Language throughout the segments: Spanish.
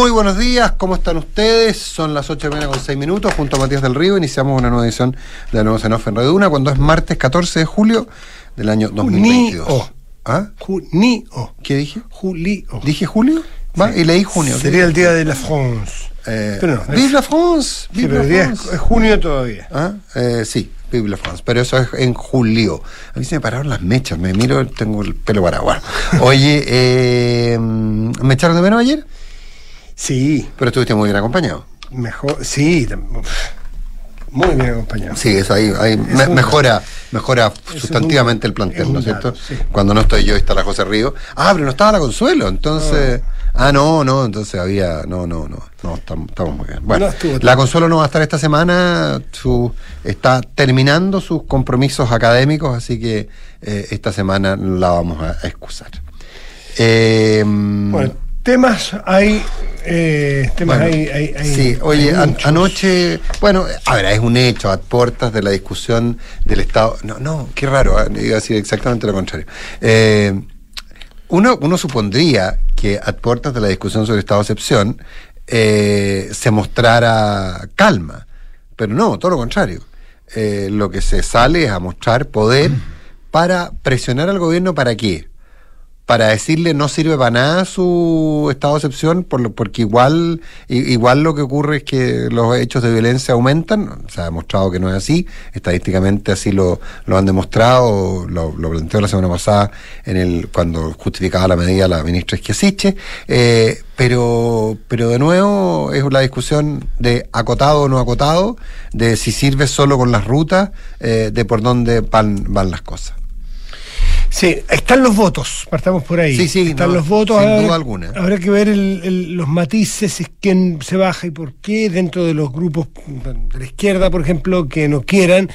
Muy buenos días, ¿cómo están ustedes? Son las 8 de la mañana con 6 minutos. Junto a Matías del Río iniciamos una nueva edición de la nueva Xenof en Radio Una cuando es martes 14 de julio del año 2022. Junio. ¿Ah? Junio. ¿Qué dije? Julio. ¿Dije julio? ¿Va? Y leí junio. Sería el día de la France. Eh, Pero no, Vive la France. Sí, Vive pero la el día France. es, es junio todavía. ¿Ah? Eh, sí, Vive la France, pero eso es en julio. A mí se me pararon las mechas, me miro, tengo el pelo. Bueno, Oye, eh, ¿me echaron de menos ayer? Sí, Pero estuviste muy bien acompañado. mejor. Sí, muy bien acompañado. Sí, eso ahí, ahí me- un- mejora, mejora es sustantivamente un- el plantel, es ¿no es cierto? sí. Cuando no estoy yo está la José Río. Ah, pero no estaba la Consuelo, entonces. Ah, no, no, entonces había. No, no, no. No, estamos, estamos muy bien. Bueno, No estuvo tan- la Consuelo no va a estar esta semana. Su, está terminando sus compromisos académicos, así que eh, esta semana la vamos a, a excusar. Eh, Bueno, temas hay. eh, temas Bueno, hay, hay, hay- sí, oye, hay an- muchos. anoche, bueno, a ver, es un hecho, a puertas de la discusión del Estado. No, no, qué raro, ah, iba a decir exactamente lo contrario. Eh, uno, uno supondría que a puertas de la discusión sobre Estado de excepción eh, se mostrara calma, pero no, todo lo contrario. Eh, lo que se sale es a mostrar poder para presionar al gobierno para qué para decirle no sirve para nada su estado de excepción, por lo- porque igual, igual lo que ocurre es que los hechos de violencia aumentan, se ha demostrado que no es así, estadísticamente así lo, lo han demostrado, lo, lo planteó la semana pasada en el cuando justificaba la medida la ministra Esquiasiche, eh, pero, pero de nuevo es la discusión de acotado o no acotado, de si sirve solo con las rutas, eh, de por dónde van, van las cosas. Sí, están los votos, partamos por ahí. Sí, sí, están no, los votos. sin habrá- duda alguna. Habrá que ver el- el- los matices, es quién se baja y por qué dentro de los grupos de la izquierda, por ejemplo, que no quieran.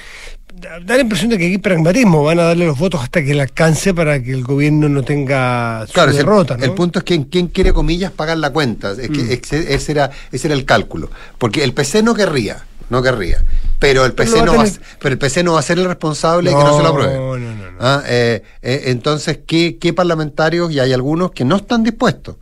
Da la impresión de que aquí hay pragmatismo, van a darle los votos hasta que le alcance para que el gobierno no tenga su Claro, el- derrota. el, ¿no? punto es que quién quiere, comillas, pagar la cuenta. Es que Mm. ese, ese era, ese era el cálculo. Porque el PC no querría, no querría. Pero el PC, no va a pero el PC no va a ser el responsable de que no se lo apruebe. No, no, no. Ah, eh, eh, entonces, ¿qué, ¿qué parlamentarios? Y hay algunos que no están dispuestos.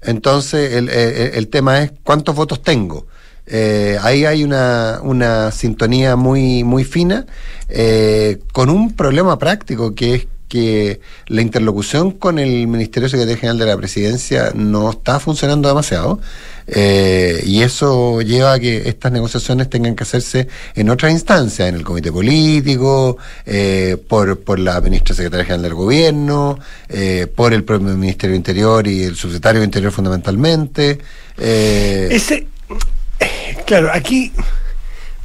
Entonces, el, eh, el tema es cuántos votos tengo. Eh, ahí hay una, una sintonía muy, muy fina, eh, con un problema práctico que es que la interlocución con el Ministerio Secretario General de la Presidencia no está funcionando demasiado eh, y eso lleva a que estas negociaciones tengan que hacerse en otras instancias, en el Comité Político, eh, por, por la Ministra Secretaria General del Gobierno, eh, por el propio Ministerio Interior y el Subsecretario Interior fundamentalmente. eh, Ese, claro, aquí,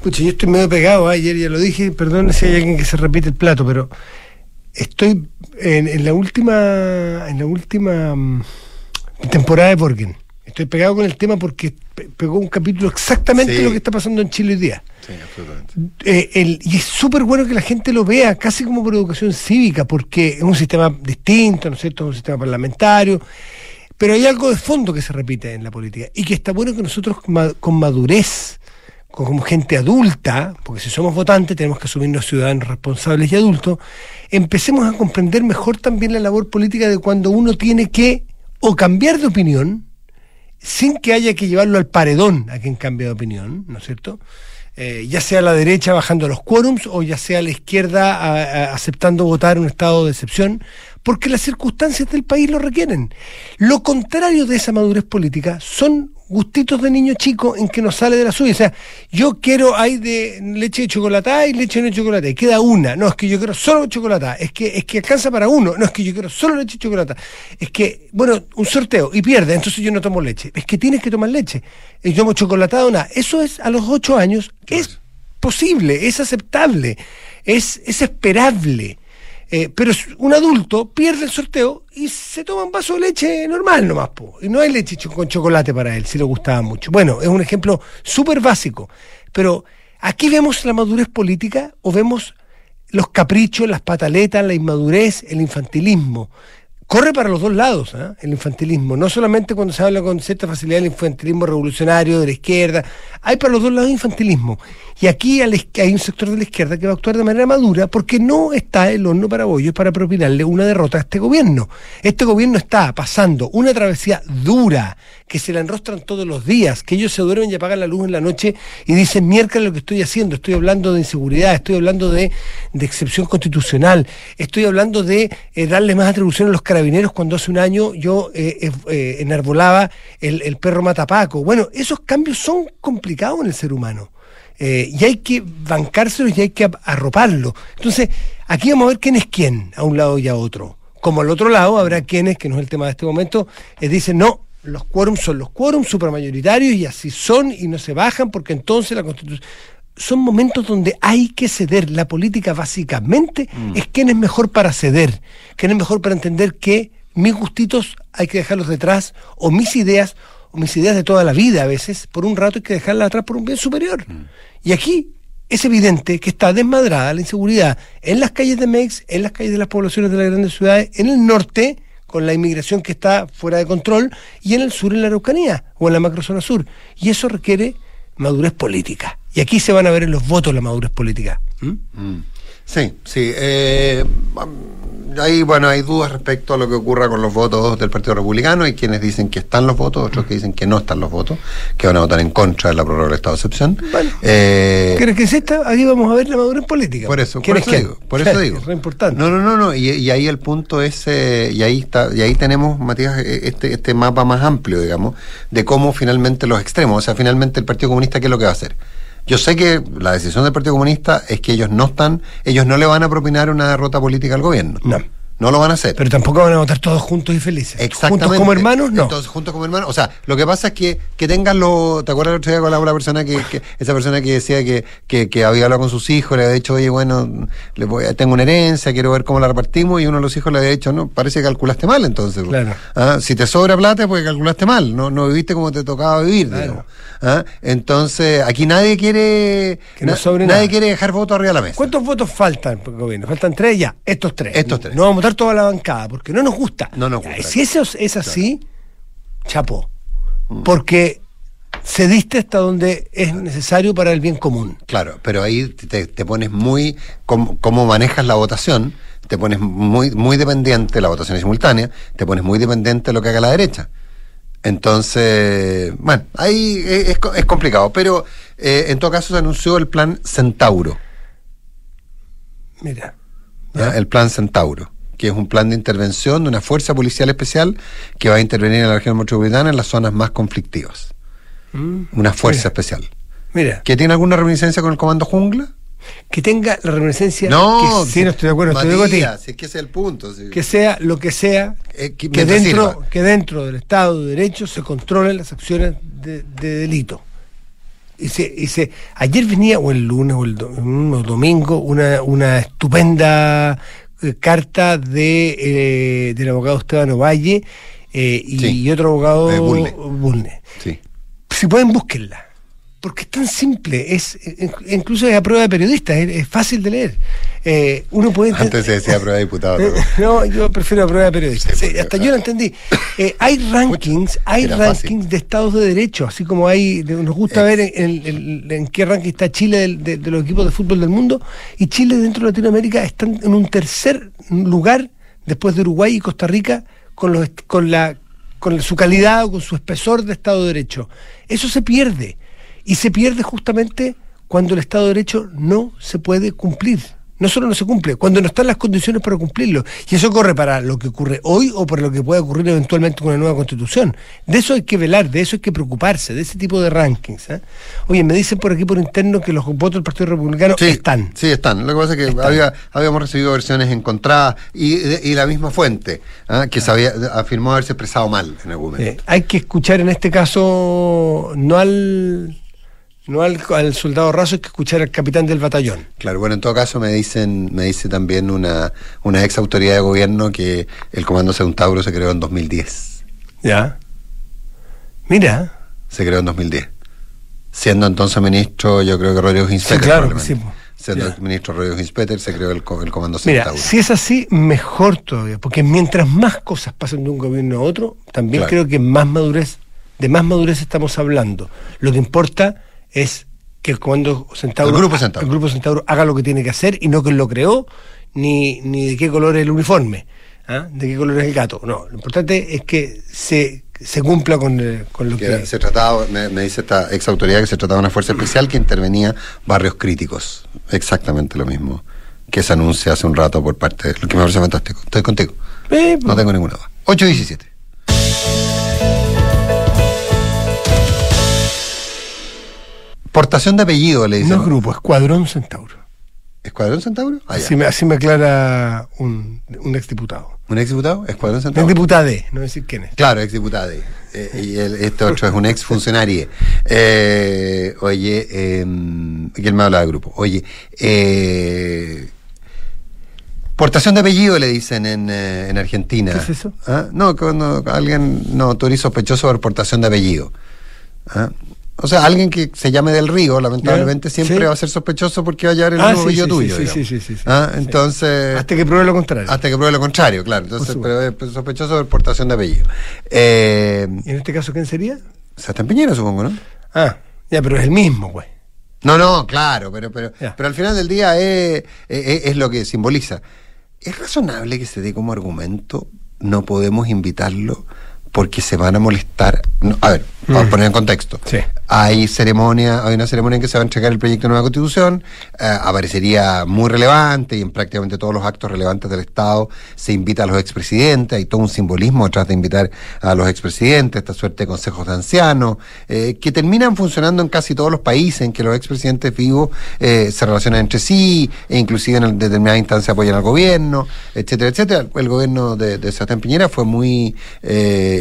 pucha, yo estoy medio pegado, ayer ya lo dije, perdón si hay alguien que se repite el plato, pero estoy en, en la última, en la última mm, temporada de Borgen. Estoy pegado con el tema porque pe- pegó un capítulo exactamente Sí. lo que está pasando en Chile hoy día. sí, absolutamente. Eh, el- y es súper bueno que la gente lo vea, casi como por educación cívica, porque es un sistema distinto, ¿no es cierto? Es un sistema parlamentario, pero hay algo de fondo que se repite en la política y que está bueno que nosotros ma- con madurez, como gente adulta, porque si somos votantes tenemos que asumirnos ciudadanos responsables y adultos, empecemos a comprender mejor también la labor política de cuando uno tiene que o cambiar de opinión, sin que haya que llevarlo al paredón a quien cambie de opinión, ¿no es cierto? Eh, ya sea la derecha bajando los quórums o ya sea la izquierda aceptando votar un estado de excepción, porque las circunstancias del país lo requieren. Lo contrario de esa madurez política son gustitos de niño chico en que nos sale de la suya. O sea, yo quiero, hay de leche de chocolatada y leche de no chocolate, y queda una. No, es que yo quiero solo chocolatada, es que, es que alcanza para uno. No, es que yo quiero solo leche de chocolate. Es que, bueno, un sorteo y pierde, entonces yo no tomo leche. Es que tienes que tomar leche. Y tomo chocolatada o nada. Eso es a los ocho años, es posible, es aceptable, es, es esperable. Eh, pero un adulto pierde el sorteo y se toma un vaso de leche normal nomás, po. y no hay leche con chocolate para él, si le gustaba mucho. Bueno, es un ejemplo súper básico, pero aquí vemos la madurez política o vemos los caprichos, las pataletas, la inmadurez, el infantilismo. Corre para los dos lados ¿ah? el infantilismo. No solamente cuando se habla con cierta facilidad del infantilismo revolucionario, de la izquierda, hay para los dos lados infantilismo. Y aquí hay un sector de la izquierda que va a actuar de manera madura porque no está el horno para bollos para propinarle una derrota a este gobierno. Este gobierno está pasando una travesía dura, que se la enrostran todos los días, que ellos se duermen y apagan la luz en la noche y dicen, miércoles lo que estoy haciendo, estoy hablando de inseguridad, estoy hablando de, excepción constitucional, estoy hablando de eh, darle más atribución a los carabineros cuando hace un año yo eh, eh, enarbolaba el, el, perro matapaco. Bueno, esos cambios son complicados en el ser humano. y hay que bancárselos y hay que arroparlo. Entonces, aquí vamos a ver quién es quién, a un lado y a otro. Como al otro lado habrá quienes, que no es el tema de este momento, dicen, no, los quórums son los quórums supermayoritarios y así son y no se bajan porque entonces la constitución son momentos donde hay que ceder. La política básicamente mm. es quién es mejor para ceder, quién es mejor para entender que mis gustitos hay que dejarlos detrás, o mis ideas, o mis ideas de toda la vida a veces, por un rato hay que dejarlas atrás por un bien superior. Mm. Y aquí es evidente que está desmadrada la inseguridad en las calles de Mex, en las calles de las poblaciones de las grandes ciudades, en el norte, con la inmigración que está fuera de control, y en el sur, en la Araucanía, o en la macrozona sur. Y eso requiere madurez política. Y aquí se van a ver en los votos la madurez política. ¿Mm? Mm. Sí, sí. Eh, ahí, bueno, hay dudas respecto a lo que ocurra con los votos del Partido Republicano. Hay quienes dicen que están los votos, otros que dicen que no están los votos, que van a votar en contra de la prórroga del estado de excepción. Bueno, eh, ¿Crees que es esta? Ahí vamos a ver la madurez política. Por eso, por eso digo. Por eso digo. Es importante. No, no, no, no. Y, ahí el punto es, eh, y ahí está, y ahí tenemos, Matías, e, este, este mapa más amplio, digamos, de cómo finalmente los extremos, o sea, finalmente el Partido Comunista, ¿qué es lo que va a hacer? Yo sé que la decisión del Partido Comunista es que ellos no están, ellos no le van a propinar una derrota política al gobierno. No. No lo van a hacer. Pero tampoco van a votar todos juntos y felices. Exactamente. Juntos como hermanos, no. Entonces, juntos como hermanos. O sea, lo que pasa es que, que tengan lo. ¿Te acuerdas el otro día con la, persona que, esa persona que decía que, que, había hablado con sus hijos, le había dicho, oye, bueno, le voy, tengo una herencia, quiero ver cómo la repartimos, y uno de los hijos le había dicho, no, parece que calculaste mal entonces. Claro. ¿Ah? Si te sobra plata es porque calculaste mal, no, no viviste como te tocaba vivir, digamos. ¿Ah? Entonces, aquí nadie quiere. Que no sobre nadie quiere dejar votos arriba de la mesa. ¿Cuántos votos faltan gobierno? Faltan tres ya. Estos tres. Estos tres. No vamos votar toda la bancada porque no nos gusta. No nos gusta. Si eso es así, chapo. Mm. Porque se diste hasta donde es necesario para el bien común. Claro, pero ahí te, pones muy, como, manejas la votación, te pones muy, muy dependiente, la votación es simultánea, te pones muy dependiente de lo que haga la derecha. Entonces, bueno, ahí es, complicado, pero eh, en todo caso se anunció el plan Centauro. Mira. El plan Centauro que es un plan de intervención de una fuerza policial especial que va a intervenir en la región metropolitana en las zonas más conflictivas. Mm, una fuerza especial. Mira. ¿Que tiene alguna reminiscencia con el Comando Jungla? Que tenga la reminiscencia. No, sí, no estoy de acuerdo. estoy de si es que ese es el punto. Que sea lo que sea, eh, que, dentro, que dentro del Estado de Derecho se controlen las acciones de, delito. Y se, y se, ayer venía, o el lunes o el domingo, una, una estupenda eh, carta de, eh, del abogado Esteban Ovalle eh, y, otro abogado Bulne. Si pueden, búsquenla. Porque es tan simple, es incluso es a prueba de periodista, es, fácil de leer. uno puede Antes se decía a prueba de diputado. no, yo prefiero a prueba de periodista. hasta yo lo entendí. hay rankings, hay rankings de estados de derecho, así como hay, nos gusta ver en, en, qué ranking está Chile de, los equipos de fútbol del mundo, y Chile dentro de Latinoamérica están en un tercer lugar después de Uruguay y Costa Rica con, los, con, la, con su calidad o con su espesor de Estado de Derecho. Eso se pierde. Y se pierde justamente cuando el Estado de Derecho no se puede cumplir no solo no se cumple, cuando no están las condiciones para cumplirlo. Y eso corre para lo que ocurre hoy o para lo que pueda ocurrir eventualmente con una nueva constitución. De eso hay que velar, de eso hay que preocuparse, de ese tipo de rankings. ¿eh? Oye, me dicen por aquí por interno que los votos del Partido Republicano están. Sí, están. Lo que pasa es que había, habíamos recibido versiones encontradas y, la misma fuente, ¿eh? que se había, afirmó haberse expresado mal en algún momento. Eh, hay que escuchar en este caso no al no al, soldado raso hay que escuchar al capitán del batallón. Claro, bueno, en todo caso me dicen, me dice también una, una ex autoridad de gobierno que el Comando Centauro se creó en 2010. Ya. Mira. Se creó en 2010. Siendo entonces ministro, yo creo que Rodrigo Ginsberg. Sí, claro, sí. siendo Ya. el ministro Rodrigo Ginspeter, se creó el, el Comando Mira, Centauro. si es así, mejor todavía, porque mientras más cosas pasan de un gobierno a otro, también Claro. creo que más madurez, de más madurez estamos hablando. Lo que importa es que Centauro, El Grupo Centauro. el Grupo Centauro haga lo que tiene que hacer y no que lo creó, ni, ni de qué color es el uniforme, ¿ah? de qué color es el gato. No, lo importante es que se, se cumpla con, eh, con lo Que que... se trataba, me, me dice esta ex autoridad que se trataba de una fuerza especial que intervenía barrios críticos. Exactamente lo mismo que se anuncia hace un rato por parte de lo que me parece fantástico. Estoy contigo. Eh, No tengo ninguna duda. 8.17. Portación de apellido, le dicen. no es grupo, Escuadrón Centauro. ¿Escuadrón Centauro? Ah, así, me, así me aclara un, un exdiputado. ¿Un exdiputado? ¿Escuadrón Centauro? diputado, no decir quién es. Claro, exdiputado. Eh, y el- este otro es un ex funcionario. Eh, oye, eh, él me habla de grupo. Oye, eh, portación de apellido le dicen en, eh, en Argentina. ¿Qué es eso? ¿Ah? No, cuando alguien, no, tú eres sospechoso por portación de apellido. ¿Ah? O sea, alguien que se llame del Río, lamentablemente, siempre sí. va a ser sospechoso porque va a llevar el Ah, mismo sí, sí, tuyo. sí, sí, sí, sí, sí, ¿Ah? Entonces. Hasta que pruebe lo contrario. Hasta que pruebe lo contrario, claro. Entonces, Por pero es pues, sospechoso de portación de apellido. Eh, ¿Y en este caso quién sería? Sebastián Piñera, supongo, ¿no? Ah, ya, pero es el mismo, güey. No, no, claro, pero, pero, Ya. pero al final del día es, es, es lo que simboliza. ¿Es razonable que se dé como argumento no podemos invitarlo porque se van a molestar? No, a ver, vamos a Mm. poner en contexto. Sí. Hay ceremonia, hay una ceremonia en que se va a entregar el proyecto de nueva constitución, eh, aparecería muy relevante y en prácticamente todos los actos relevantes del Estado se invita a los expresidentes, hay todo un simbolismo detrás de invitar a los expresidentes, esta suerte de consejos de ancianos, eh, que terminan funcionando en casi todos los países en que los expresidentes vivos eh, se relacionan entre sí, e inclusive en determinada instancia apoyan al gobierno, etcétera, etcétera. El gobierno de, de Sebastián Piñera fue muy,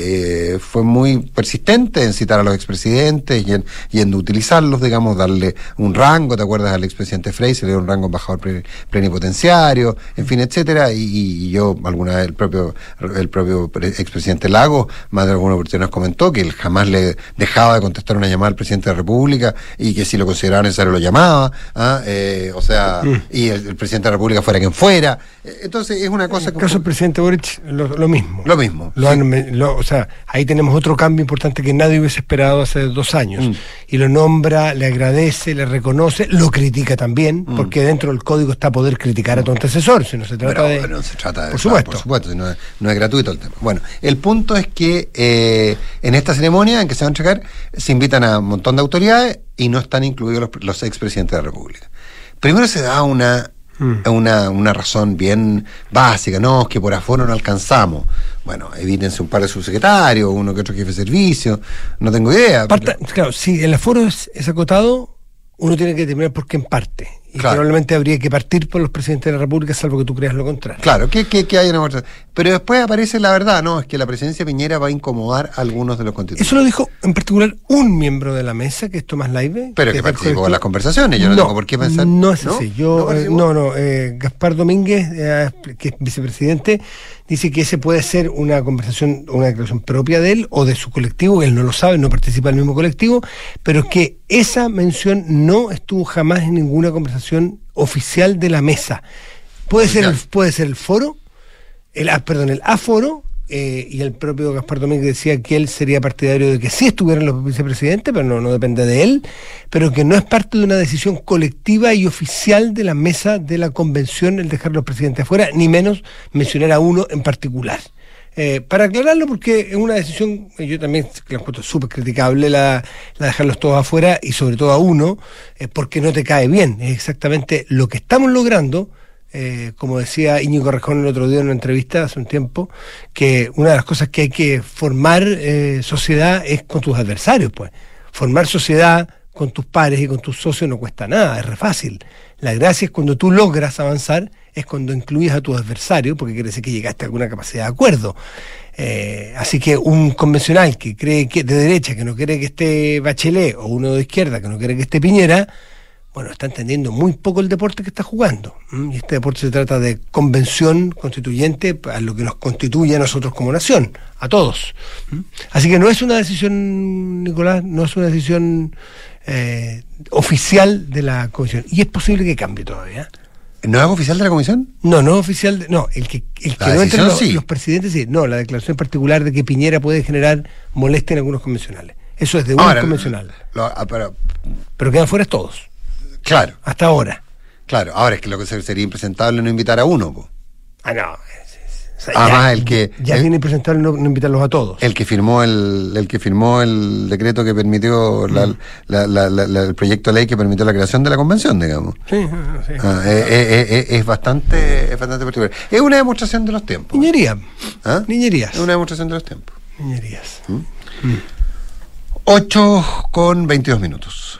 eh, fue muy persistente en citar a los expresidentes y en, y en utilizarlos, digamos, darle un rango, ¿te acuerdas al expresidente Frey? Se le dio un rango embajador plenipotenciario, en fin, etcétera, y, y yo alguna vez el propio, el propio pre- expresidente Lago, más de alguna oportunidad nos comentó que él jamás le dejaba de contestar una llamada al presidente de la República y que si lo consideraba necesario lo llamaba, ¿ah? Eh, o sea, y el, el presidente de la República fuera quien fuera. Entonces es una cosa En el caso del presidente Boric, lo, lo mismo. Lo mismo, Lo sí. han me- lo- o sea, ahí tenemos otro cambio importante que nadie hubiese esperado hace dos años. Mm. Y lo nombra, le agradece, le reconoce, lo critica también, Mm. porque dentro del código está poder criticar a tu antecesor, si no se trata Pero, de... bueno, se trata de Por supuesto. por supuesto, no es, no es gratuito el tema. Bueno, el punto es que eh, en esta ceremonia en que se va a entregar se invitan a un montón de autoridades y no están incluidos los, los expresidentes de la República. Primero se da una, Mm. una, una razón bien básica, no, es que por aforo no alcanzamos. Bueno, evítense un par de subsecretarios, uno que otro jefe de servicio, no tengo idea. Parta- claro, si el aforo es, es acotado, uno tiene que determinar por qué en parte. Y Claro. probablemente habría que partir por los presidentes de la República, salvo que tú creas lo contrario. Claro, que, que, que hay una Pero después aparece la verdad, no, es que la presidencia de Piñera va a incomodar a algunos de los constituyentes. Eso lo dijo en particular un miembro de la mesa, que es Tomás Laive. Pero que del participó en las conversaciones, yo no, tengo por qué pensar. No es así. Yo, ¿No eh, participó? no, no. eh, Gaspar Domínguez, eh, que es vicepresidente, dice que ese puede ser una conversación, una declaración propia de él o de su colectivo, que él no lo sabe, no participa del mismo colectivo, pero que esa mención no estuvo jamás en ninguna conversación oficial de la mesa. Puede ser, el, puede ser el foro, el, ah, perdón, el aforo, eh, y el propio Gaspar Domínguez decía que él sería partidario de que sí estuvieran los vicepresidentes, pero no, no depende de él, pero que no es parte de una decisión colectiva y oficial de la mesa de la convención el dejar los presidentes afuera, ni menos mencionar a uno en particular. Eh, para aclararlo, porque es una decisión, eh, yo también la encuentro súper criticable la, dejarlos todos afuera y sobre todo a uno, eh, porque no te cae bien. Es exactamente lo que estamos logrando, eh, como decía Íñigo Rejón el otro día en una entrevista hace un tiempo, que una de las cosas que hay que formar sociedad es con tus adversarios, pues. Formar sociedad con tus pares y con tus socios no cuesta nada, es re fácil. La gracia es cuando tú logras avanzar, es cuando incluyes a tu adversario, porque quiere decir que llegaste a alguna capacidad de acuerdo. Eh, así que un convencional que cree que de derecha, que no quiere que esté Bachelet, o uno de izquierda que no quiere que esté Piñera, bueno, está entendiendo muy poco el deporte que está jugando. Y este deporte se trata de convención constituyente a lo que nos constituye a nosotros como nación, a todos. Así que no es una decisión, Nicolás, no es una decisión eh, oficial de la comisión. Y es posible que cambie todavía. ¿No es oficial de la comisión? No, no es oficial. De, no, el que, el que no entre los, sí. los presidentes, sí. No, la declaración particular de que Piñera puede generar molestia en algunos convencionales. Eso es de un Ahora, convencional. lo- ah, pero, Pero quedan fuera todos, claro, hasta ahora. claro. Ahora es que lo que ser- sería impresentable no invitar a uno. po. Ah, no. O sea, Además, el que- Ya viene impresentable no, no invitarlos a todos. El que firmó el, el que firmó el decreto que permitió la- Mm. la- la- el proyecto de ley que permitió la creación de la convención, digamos. Sí, ah, sí. Ah, eh, eh, eh, es bastante es bastante particular. Es una demostración de los tiempos. Niñería. ¿Ah? Niñerías. Es una demostración de los tiempos. Niñerías. 8 con 22 minutos.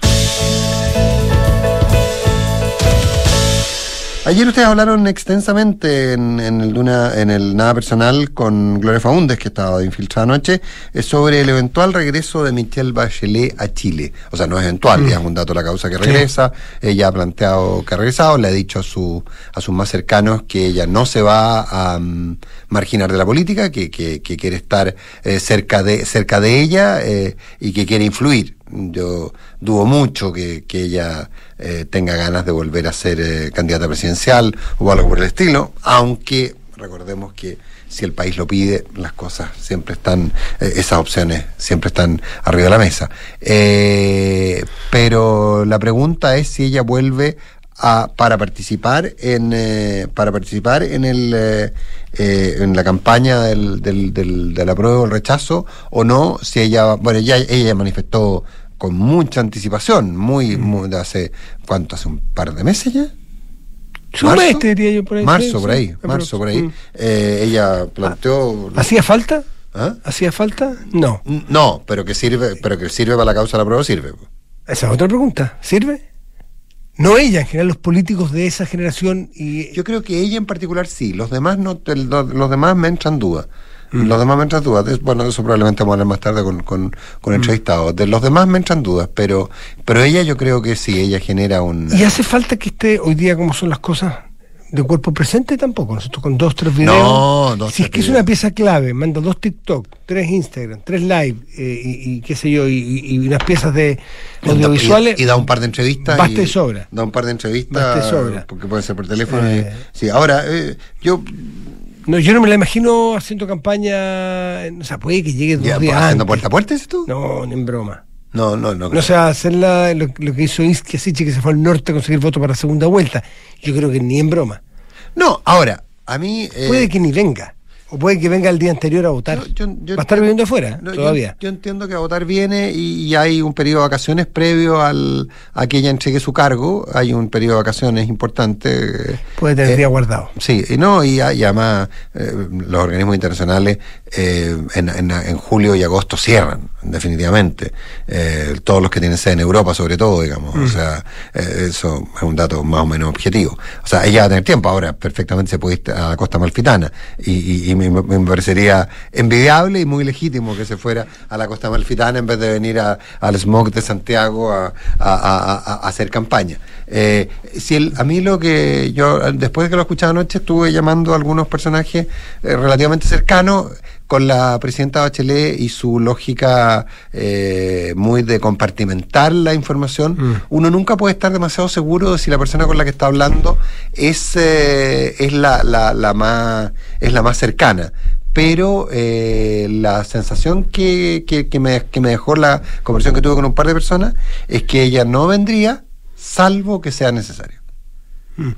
Ayer ustedes hablaron extensamente en, en el, Duna- en el Nada Personal con Gloria Faúndez, que estaba infiltrada anoche, eh, sobre el eventual regreso de Michelle Bachelet a Chile. O sea, no es eventual, ya es un dato de la causa que regresa. Ella ha planteado que ha regresado, le ha dicho a, su, a sus más cercanos que ella no se va a mm, marginar de la política, que, que- que quiere estar eh, cerca, de, cerca de ella eh, y que quiere influir. Yo dudo mucho que, que ella eh, tenga ganas de volver a ser eh, candidata presidencial o algo por el estilo, aunque recordemos que si el país lo pide, las cosas siempre están, eh, esas opciones siempre están arriba de la mesa. Pero la pregunta es si ella vuelve a, para participar en eh, para participar en el eh, eh, en la campaña del, del, del, del apruebo o el rechazo o no si ella bueno ya ella manifestó con mucha anticipación muy, muy de hace cuánto hace un par de meses ya Su mes, te diría yo por ahí. marzo por ahí marzo por ahí Mm. Eh, ella planteó ¿Hacía falta? ¿Ah? ¿Hacía falta? No. no pero que sirve pero que sirve para la causa del apruebo sirve Esa es otra pregunta. ¿Sirve? No ella, en general los políticos de esa generación y Yo creo que ella en particular sí, los demás no, los, los demás me entran dudas. Mm. Los demás me entran dudas. Bueno, de eso probablemente vamos a hablar más tarde con, con, con Mm. entrevistados. De los demás me entran dudas, pero, pero ella yo creo que sí, ella genera un... Y hace falta que esté hoy día como son las cosas de cuerpo presente tampoco. Nosotros con dos, tres videos. No, dos, Si es que es una pieza clave, manda dos TikTok, tres Instagram, tres live eh, y, y qué sé yo, y, y- unas piezas de audiovisuales. Y, y da un par de entrevistas. Basta y- sobra. Da un par de entrevistas. Basta y sobra. Porque puede ser por teléfono. Eh. sí, ahora, eh, yo. No, yo no me la imagino haciendo campaña. O sea, puede que llegue dos Ya, días ¿Haciendo antes. puerta a puerta, dices tú? No, ni en broma. No, no. no No se va a hacer la- lo, lo que hizo Iskia Siche, que se fue al norte a conseguir votos para la segunda vuelta. Yo creo que ni en broma. No, ahora, a mí. eh, Puede que ni venga. O puede que venga el día anterior a votar. Yo- yo- yo va a estar viviendo afuera no, todavía. Yo, entiendo que a votar viene y, y hay un periodo de vacaciones previo al, a que ella entregue su cargo. Hay un periodo de vacaciones importante. Puede tener Eh, día guardado. Sí, y no, y, y además eh, los organismos internacionales eh, en, en- en julio y agosto cierran, definitivamente. Eh, todos los que tienen sede en Europa, sobre todo, digamos. Mm. O sea, eh, eso es un dato más o menos objetivo. O sea, ella va a tener tiempo, ahora perfectamente se puede ir a la costa malfitana. Y- y me, parecería envidiable y muy legítimo que se fuera a la costa malfitana en vez de venir a- al smog de Santiago a hacer campaña. Eh, si el, a mí lo que yo, después de que lo escuchaba anoche, estuve llamando a algunos personajes eh, relativamente cercanos con la presidenta Bachelet y su lógica eh, muy de compartimentar la información. Mm. Uno nunca puede estar demasiado seguro de si la persona con la que está hablando es, eh, es la, la, la más es la más cercana pero eh, la sensación que, que, que me, que me dejó la conversación que tuve con un par de personas es que ella no vendría salvo que sea necesario.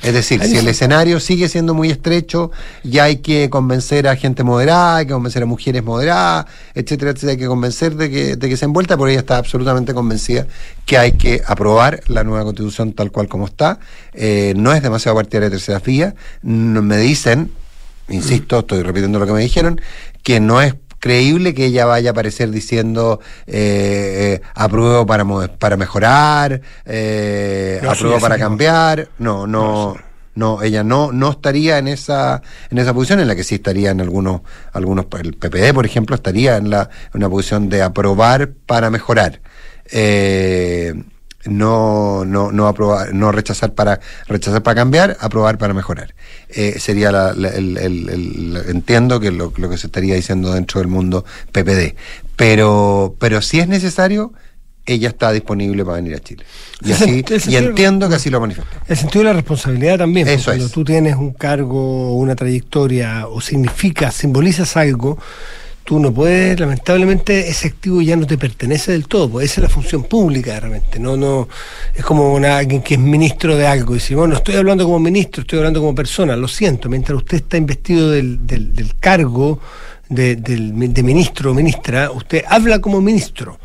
Es decir, si el escenario sigue siendo muy estrecho, ya hay que convencer a gente moderada, hay que convencer a mujeres moderadas, etcétera, etcétera, hay que convencer de que, de que se envuelta, pero ella está absolutamente convencida que hay que aprobar la nueva constitución tal cual como está. Eh, no es demasiado partidaria de tercera vía. No- me dicen, insisto, estoy repitiendo lo que me dijeron, que no es creíble que ella vaya a aparecer diciendo eh, eh, apruebo para, para mejorar, eh, No, apruebo sí, para no. cambiar, no, no, no, ella no, no estaría en esa, en esa posición en la que sí estaría en algunos, algunos, el PPD, por ejemplo, estaría en la, en una posición de aprobar para mejorar. Eh, no, no, no aprobar, no rechazar para rechazar para cambiar, aprobar para mejorar. Eh, sería la, la- el, el- el- entiendo que lo, lo que se estaría diciendo dentro del mundo PPD. Pero, pero si es necesario, ella está disponible para venir a Chile. Y, así, y entiendo que así lo manifestó. El sentido de la responsabilidad también. Eso Cuando es. tú tienes un cargo, una trayectoria, o significas, simbolizas algo, tú no puedes, lamentablemente, ese activo ya no te pertenece del todo, pues esa es la función pública de repente. No, no, es como alguien que es ministro de algo. Y si bueno, no estoy hablando como ministro, estoy hablando como persona, lo siento, mientras usted está investido del, del- cargo de, de ministro o ministra, usted habla como ministro.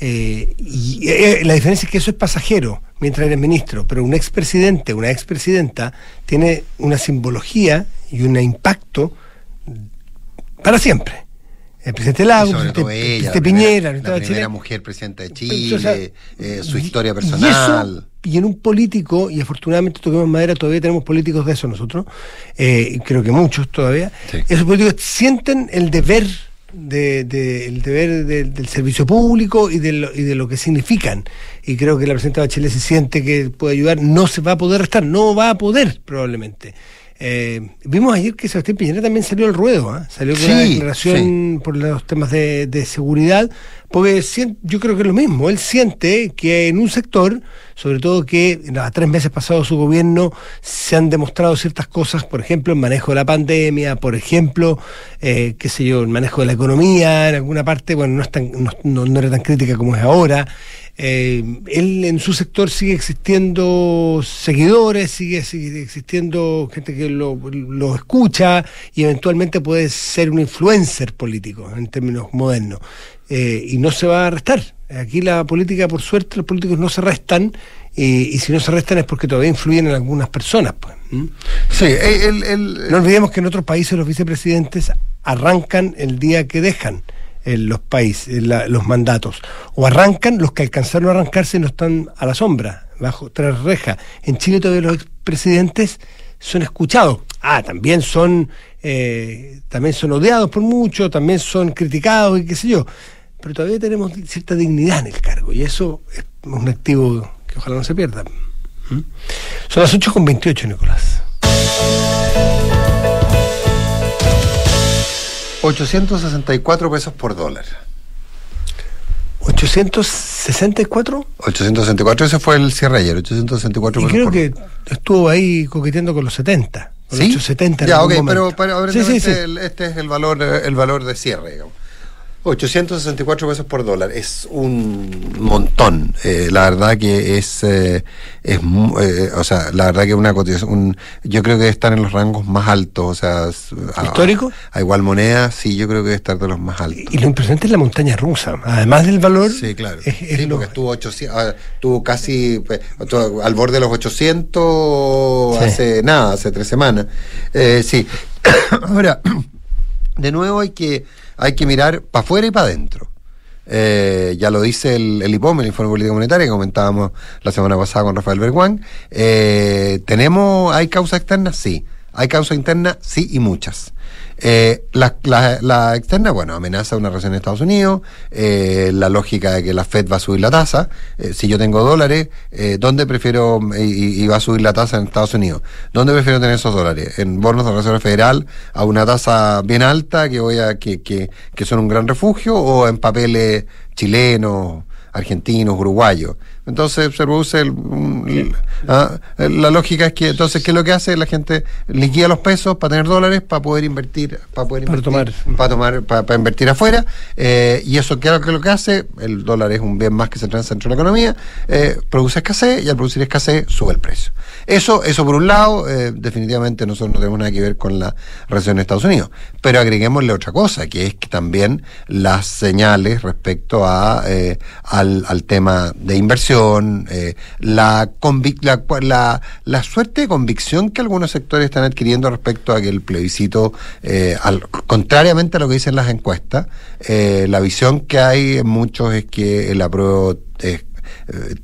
Eh, y eh, la diferencia es que eso es pasajero mientras eres ministro, pero un expresidente, una expresidenta, tiene una simbología y un impacto para siempre. El presidente Y Lago, el presidente, ella, presidente la primera, Piñera, la primera mujer presidenta de Chile, o sea, eh, su historia y personal. eso- Y, en un político, y afortunadamente toquemos madera, todavía tenemos políticos de eso nosotros, eh, creo que muchos todavía, Sí. esos políticos sienten el deber de, de- el deber del- del servicio público y de, lo, y de lo que significan. Y creo que la presidenta Bachelet se siente que puede ayudar, no se va a poder restar, no va a poder probablemente. Eh, vimos ayer que Sebastián Piñera también salió al ruedo, ¿ah? salió con una Sí, declaración por los temas de, de seguridad, porque yo creo que es lo mismo, él siente que en un sector, sobre todo que en los tres meses pasados su gobierno se han demostrado ciertas cosas, por ejemplo, el manejo de la pandemia, por ejemplo, eh, qué sé yo, el manejo de la economía en alguna parte, bueno, no, es tan, no, no- no era tan crítica como es ahora. Eh, él en su sector sigue existiendo seguidores, sigue, sigue existiendo gente que lo, lo escucha y eventualmente puede ser un influencer político en términos modernos. Eh, y no se va a restar. Aquí la política, por suerte, los políticos no se restan eh, y si no se restan es porque todavía influyen en algunas personas. Pues. Sí, el, el- No olvidemos que en otros países los vicepresidentes arrancan el día que dejan eh, los países, la- los mandatos. O arrancan los que alcanzaron a arrancarse no están a la sombra, bajo tras rejas. En Chile todavía los expresidentes son escuchados. Ah, también son, eh, también son odiados por muchos, también son criticados y qué sé yo. Pero todavía tenemos cierta dignidad en el cargo y eso es un activo que ojalá no se pierda. ¿Mm? Son las 8.28, Nicolás. 864 pesos por dólar. 864 864, ese fue el cierre ayer, 864 y pesos creo por que estuvo ahí coqueteando con los 70 con ¿Sí? 870 en Ya, algún ok, pero, pero Sí, sí, aparentemente sí. el- este es el valor, el valor de cierre, digamos. 864 pesos por dólar es un montón. Eh, la verdad que es, eh, es eh, o sea, la verdad que una cotización, un- yo creo que debe estar en los rangos más altos, o sea, a- ¿Histórico? A, igual moneda, sí, yo creo que debe estar de los más altos. y lo impresionante es la montaña rusa además del valor Sí, claro. es- es sí, lo- porque estuvo 800, ah, estuvo casi pues, al borde de los 800 Sí. hace nada, hace tres semanas. Eh, sí. Ahora, de nuevo hay que, hay que mirar para afuera y para adentro. Eh, ya lo dice el, el IPOM, el Informe de Política Monetaria, que comentábamos la semana pasada con Rafael Berguán. Eh, ¿Tenemos, hay causa externa? Sí. ¿Hay causa interna? Sí, y muchas. Eh, la, la- la externa, bueno, amenaza una recesión en Estados Unidos, eh, la lógica de que la Fed va a subir la tasa. Eh, si yo tengo dólares, eh, ¿dónde prefiero, y, y va a subir la tasa en Estados Unidos? ¿Dónde prefiero tener esos dólares? ¿En bonos de la Reserva Federal a una tasa bien alta que, voy a, que, que, que son un gran refugio o en papeles chilenos? argentinos, uruguayos. Entonces se produce el- un- el- ah, la lógica es que entonces qué es lo que hace la gente liquida los pesos para tener dólares para poder invertir para poder Para invertir, tomar. para tomar para, para invertir afuera eh, y eso qué es lo que, lo que hace el dólar es un bien más que se transa dentro de la economía eh, produce escasez y al producir escasez sube el precio. Eso eso por un lado eh, definitivamente nosotros no tenemos nada que ver con la recesión en Estados Unidos. Pero agreguémosle otra cosa que es que también las señales respecto a eh, al, al tema de inversión, eh, la, la, la, la suerte de convicción que algunos sectores están adquiriendo respecto a que el plebiscito, eh, al- contrariamente a lo que dicen las encuestas, eh, la visión que hay en muchos es que el apruebo es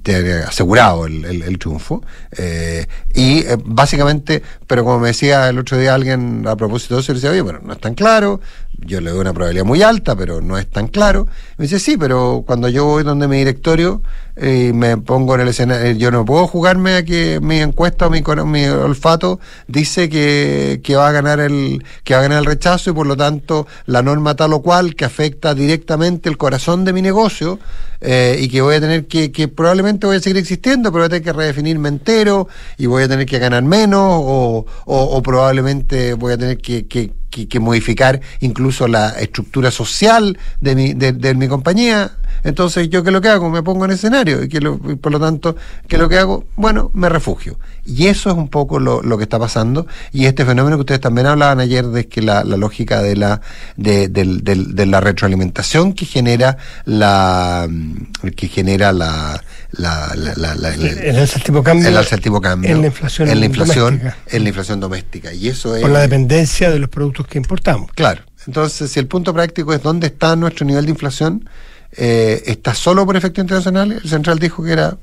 eh, asegurado el, el- triunfo. eh, y eh, básicamente, pero como me decía el otro día alguien a propósito de eso, le decía, oye, bueno, no es tan claro, yo le doy una probabilidad muy alta, pero no es tan claro. Me dice, sí, pero cuando yo voy donde mi directorio, y me pongo en el escenario. Yo no puedo jugarme a que mi encuesta o mi, mi olfato dice que, que va a ganar el que va a ganar el rechazo y por lo tanto la norma tal o cual que afecta directamente el corazón de mi negocio eh, y que voy a tener que, que probablemente voy a seguir existiendo, pero voy a tener que redefinirme entero y voy a tener que ganar menos o, o- o probablemente voy a tener que, que- que- que modificar incluso la estructura social de mi, de, de mi compañía. Entonces, ¿yo qué es lo que hago? Me pongo en escenario y, que lo- y por lo tanto, ¿qué es lo que hago? Bueno, me refugio. Y eso es un poco lo, lo que está pasando. Y este fenómeno que ustedes también hablaban ayer de que la, la lógica de la, de, del- del- de la retroalimentación que genera la mm, que genera la, la, la- la- El alza del tipo de cambio. el alza tipo de cambio En la inflación en la inflación doméstica. en la inflación doméstica y eso es Por la dependencia de los productos que importamos. Claro. Entonces, si el punto práctico es dónde está nuestro nivel de inflación, eh, está solo por efectos internacionales. El central dijo que era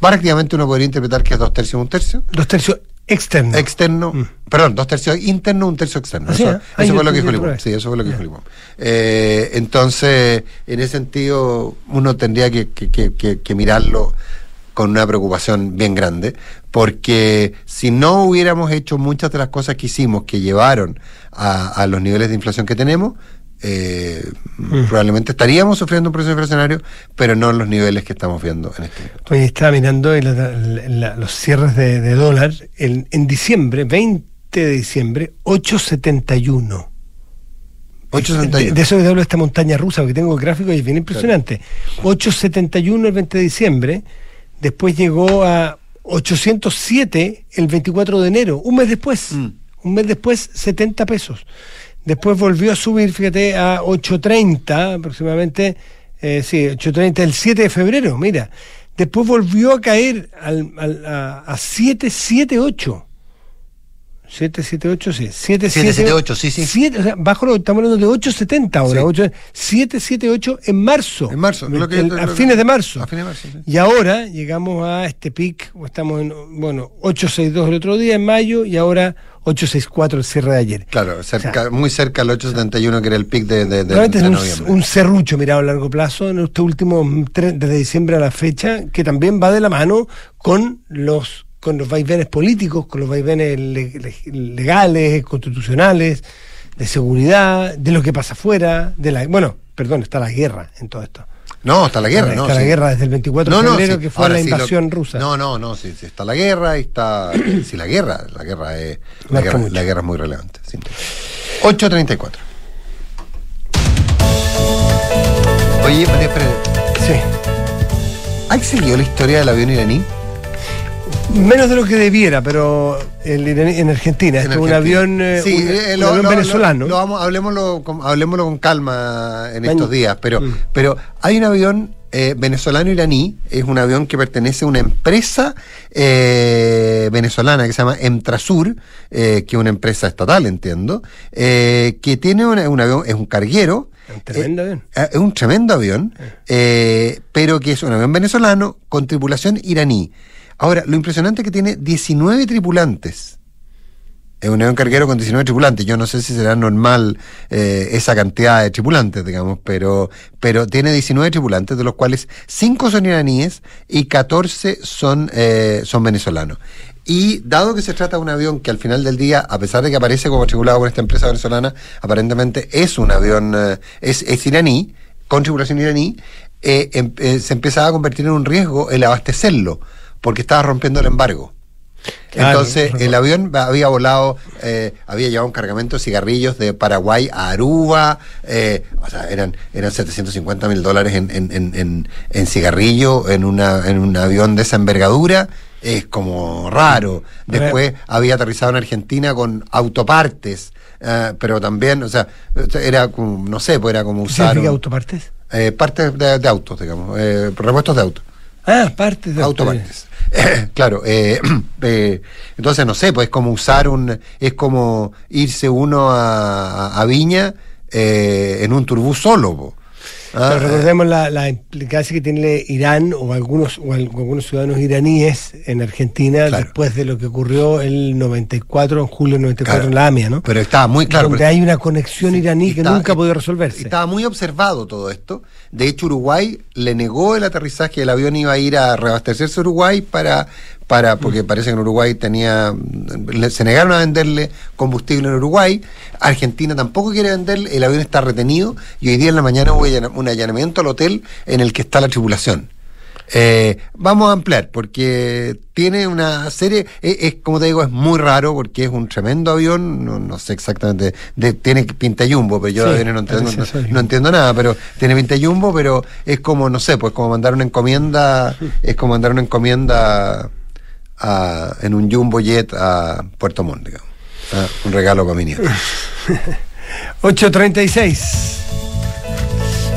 prácticamente uno podría interpretar que es dos tercios, un tercio. Dos tercios externos. Externo, Mm. perdón, dos tercios interno, un tercio externo. Eso fue lo que dijo vez. Sí, eso fue lo que dijo Limón. Eh, entonces, en ese sentido, uno tendría que, que- que- que- que mirarlo con una preocupación bien grande, porque si no hubiéramos hecho muchas de las cosas que hicimos que llevaron a, a los niveles de inflación que tenemos, eh, Mm. probablemente estaríamos sufriendo un proceso inflacionario, pero no en los niveles que estamos viendo en este momento. Estaba mirando en la- los cierres de, de dólar en, en diciembre, 20 de diciembre, 871. 8.71. De, de eso que te hablo de esta montaña rusa, porque tengo el gráfico y es bien impresionante. 871 el 20 de diciembre, después llegó a 807 el 24 de enero, un mes después. Mm. Un mes después, 70 pesos. Después volvió a subir, fíjate, a 830 aproximadamente, eh, sí, 830 el 7 de febrero, mira. Después volvió a caer al, al- a, a 778. 778, sí. 778, sí, sí. Siete, o sea, bajo lo, estamos hablando de 870 ahora. Sí. 8, 778 en marzo. En marzo, lo que- El- lo a que- fines de marzo. A fines de marzo, sí. Y ahora llegamos a este pic, o estamos en, bueno, 862 el otro día en mayo y ahora 864 el cierre de ayer. Claro, cerca, muy cerca al 871, que era el pic de, de, de- noviembre. un, serrucho mirado a largo plazo en este último tre- desde diciembre a la fecha, que también va de la mano con los con los vaivenes políticos, con los vaivenes le- le- legales, constitucionales, de seguridad, de lo que pasa afuera, de la bueno, perdón, está la guerra en todo esto. No, está la guerra, está ¿no? la sí. guerra desde el 24 No, de no, febrero, sí. que fue Ahora la lo- invasión rusa. No, no, no, sí, sí, está la guerra y está. sí, la guerra, la guerra es. La guerra, la guerra es muy relevante. sin duda. 8.34. Oye, María, espera, Sí. ¿has seguido la historia del avión iraní? Menos de lo que debiera, pero el iraní- en Argentina, En esto es un Argentina. avión, eh, Sí, un, eh, un lo- avión lo- venezolano. lo- lo vamos, hablemoslo, con, hablemoslo con calma en estos días, pero, Mm. pero hay un avión eh, venezolano-iraní, es un avión que pertenece a una empresa eh, venezolana que se llama Emtrasur, eh, que es una empresa estatal, entiendo, eh, que tiene una- un avión, es un carguero. Un tremendo eh, avión. eh, Es un tremendo avión, eh, pero que es un avión venezolano con tripulación iraní. Ahora, lo impresionante es que tiene 19 tripulantes. Es un avión carguero con 19 tripulantes. Yo no sé si será normal eh, esa cantidad de tripulantes, digamos, pero, pero tiene 19 tripulantes, de los cuales 5 son iraníes y 14 son, eh, son venezolanos. Y dado que se trata de un avión que al final del día, a pesar de que aparece como tripulado por esta empresa venezolana, aparentemente es un avión, eh, es, es iraní, con tripulación iraní, eh, em- se empezaba a convertir en un riesgo el abastecerlo, porque estaba rompiendo el embargo. Claro, Entonces, el avión había volado, eh, había llevado un cargamento de cigarrillos de Paraguay a Aruba, eh, o sea, eran, eran 750 mil dólares en, en, en, en, en cigarrillo, en, una, en un avión de esa envergadura, es como raro. Después había aterrizado en Argentina con autopartes, eh, pero también, o sea, era como, no sé, pues era como ¿Qué usar un- autopartes? eh, partes de, de autos, digamos, eh, repuestos de autos. Ah, partes de Autopartes. claro, eh, eh, entonces no sé, pues es como usar un, es como irse uno a, a Viña eh, en un turbús solo. Ah, recordemos la, la, implicancia que tiene Irán o algunos, o algunos ciudadanos iraníes en Argentina después de lo que ocurrió el 94, en julio del 94 en la AMIA, ¿no? Pero estaba muy claro. Donde hay una conexión iraní que nunca ha podido resolverse. Estaba muy observado todo esto. De hecho, Uruguay le negó el aterrizaje, el avión iba a ir a reabastecerse a Uruguay para para porque parece que en Uruguay tenía se negaron a venderle combustible en Uruguay. Argentina tampoco quiere venderle el avión está retenido y hoy día en la mañana hubo un allanamiento al hotel en el que está la tripulación. Eh, vamos a ampliar porque tiene una serie, es, como te digo, es muy raro porque es un tremendo avión, no, sé exactamente, tiene pinta jumbo, pero yo no entiendo, no, entiendo nada, pero tiene pinta jumbo, pero es como, no sé, pues como mandar una encomienda, es como mandar una encomienda en un jumbo jet a Puerto Montt, un regalo para mi nieto. 836.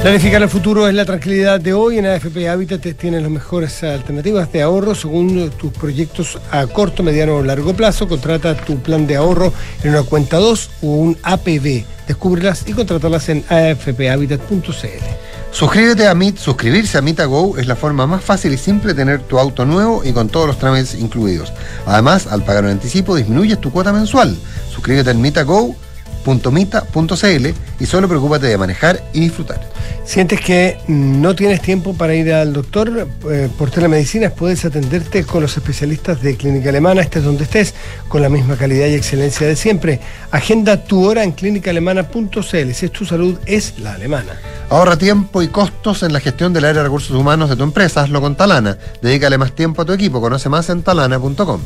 Planificar el futuro es la tranquilidad de hoy. En AFP Habitat tienes las mejores alternativas de ahorro según tus proyectos a corto, mediano o largo plazo. Contrata tu plan de ahorro en una cuenta 2 o un APB. Descúbrelas y contratarlas en afphabitat.cl. Suscríbete a Meet, suscribirse a MitaGo es la forma más fácil y simple de tener tu auto nuevo y con todos los trámites incluidos. Además, al pagar un anticipo disminuyes tu cuota mensual. Suscríbete en MitaGo .mita.cl y solo preocúpate de manejar y disfrutar. ¿Sientes que no tienes tiempo para ir al doctor? Eh, por telemedicina puedes atenderte con los especialistas de Clínica Alemana, estés donde estés, con la misma calidad y excelencia de siempre. Agenda tu hora en clínicaalemana.cl. Si es tu salud, es la alemana. Ahorra tiempo y costos en la gestión del área de recursos humanos de tu empresa. Hazlo con Talana. Dedícale más tiempo a tu equipo. Conoce más en talana.com.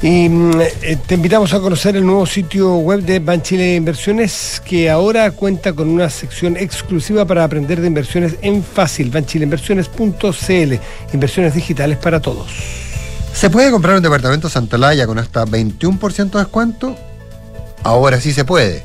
Y mm, eh, te invitamos a conocer el nuevo sitio web de Banchile Inversiones, que ahora cuenta con una sección exclusiva para aprender de inversiones en fácil, banchileinversiones.cl, inversiones digitales para todos. ¿Se puede comprar un departamento Santalaya con hasta 21% de descuento? Ahora sí se puede.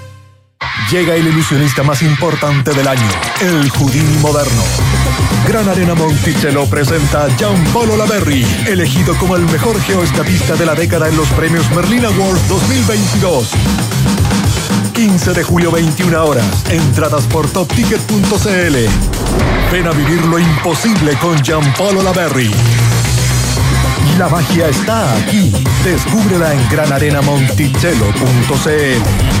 Llega el ilusionista más importante del año, el Houdini moderno. Gran Arena Monticello presenta Gianpolo Laverri, elegido como el mejor geoestatista de la década en los premios Merlin Awards 2022. 15 de julio, 21 horas. Entradas por topticket.cl. Ven a vivir lo imposible con Gianpolo Laverri. La magia está aquí. Descúbrela en granarenamonticello.cl.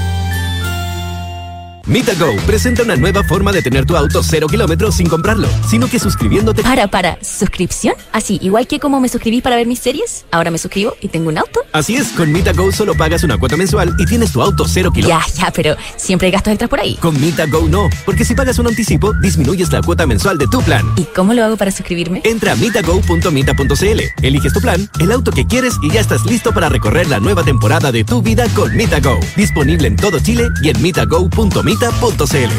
MitaGo presenta una nueva forma de tener tu auto cero kilómetros sin comprarlo, sino que suscribiéndote. Para, para, ¿suscripción? Así, igual que como me suscribí para ver mis series, ahora me suscribo y tengo un auto. Así es, con MitaGo solo pagas una cuota mensual y tienes tu auto cero kilómetros. Ya, ya, pero siempre hay gastos extras por ahí. Con MitaGo no, porque si pagas un anticipo, disminuyes la cuota mensual de tu plan. ¿Y cómo lo hago para suscribirme? Entra a mitago.mita.cl, eliges tu plan, el auto que quieres y ya estás listo para recorrer la nueva temporada de tu vida con MitaGo. Disponible en todo Chile y en mitago.mita.cl.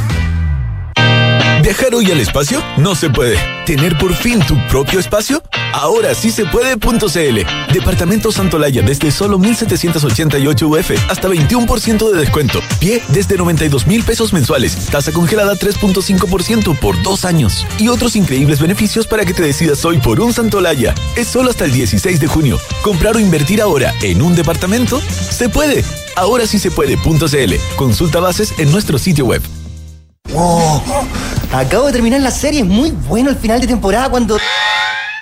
¿Viajar hoy al espacio? No se puede. ¿Tener por fin tu propio espacio? Ahora sí se puede.cl. Departamento Santolaya desde solo 1788 UF hasta 21% de descuento. Pie desde 92 mil pesos mensuales. Tasa congelada 3.5% por dos años. Y otros increíbles beneficios para que te decidas hoy por un Santolaya. Es solo hasta el 16 de junio. Comprar o invertir ahora en un departamento? Se puede. Ahora sí se puede.cl. Consulta bases en nuestro sitio web. Acabo de terminar la serie, es muy bueno el final de temporada cuando...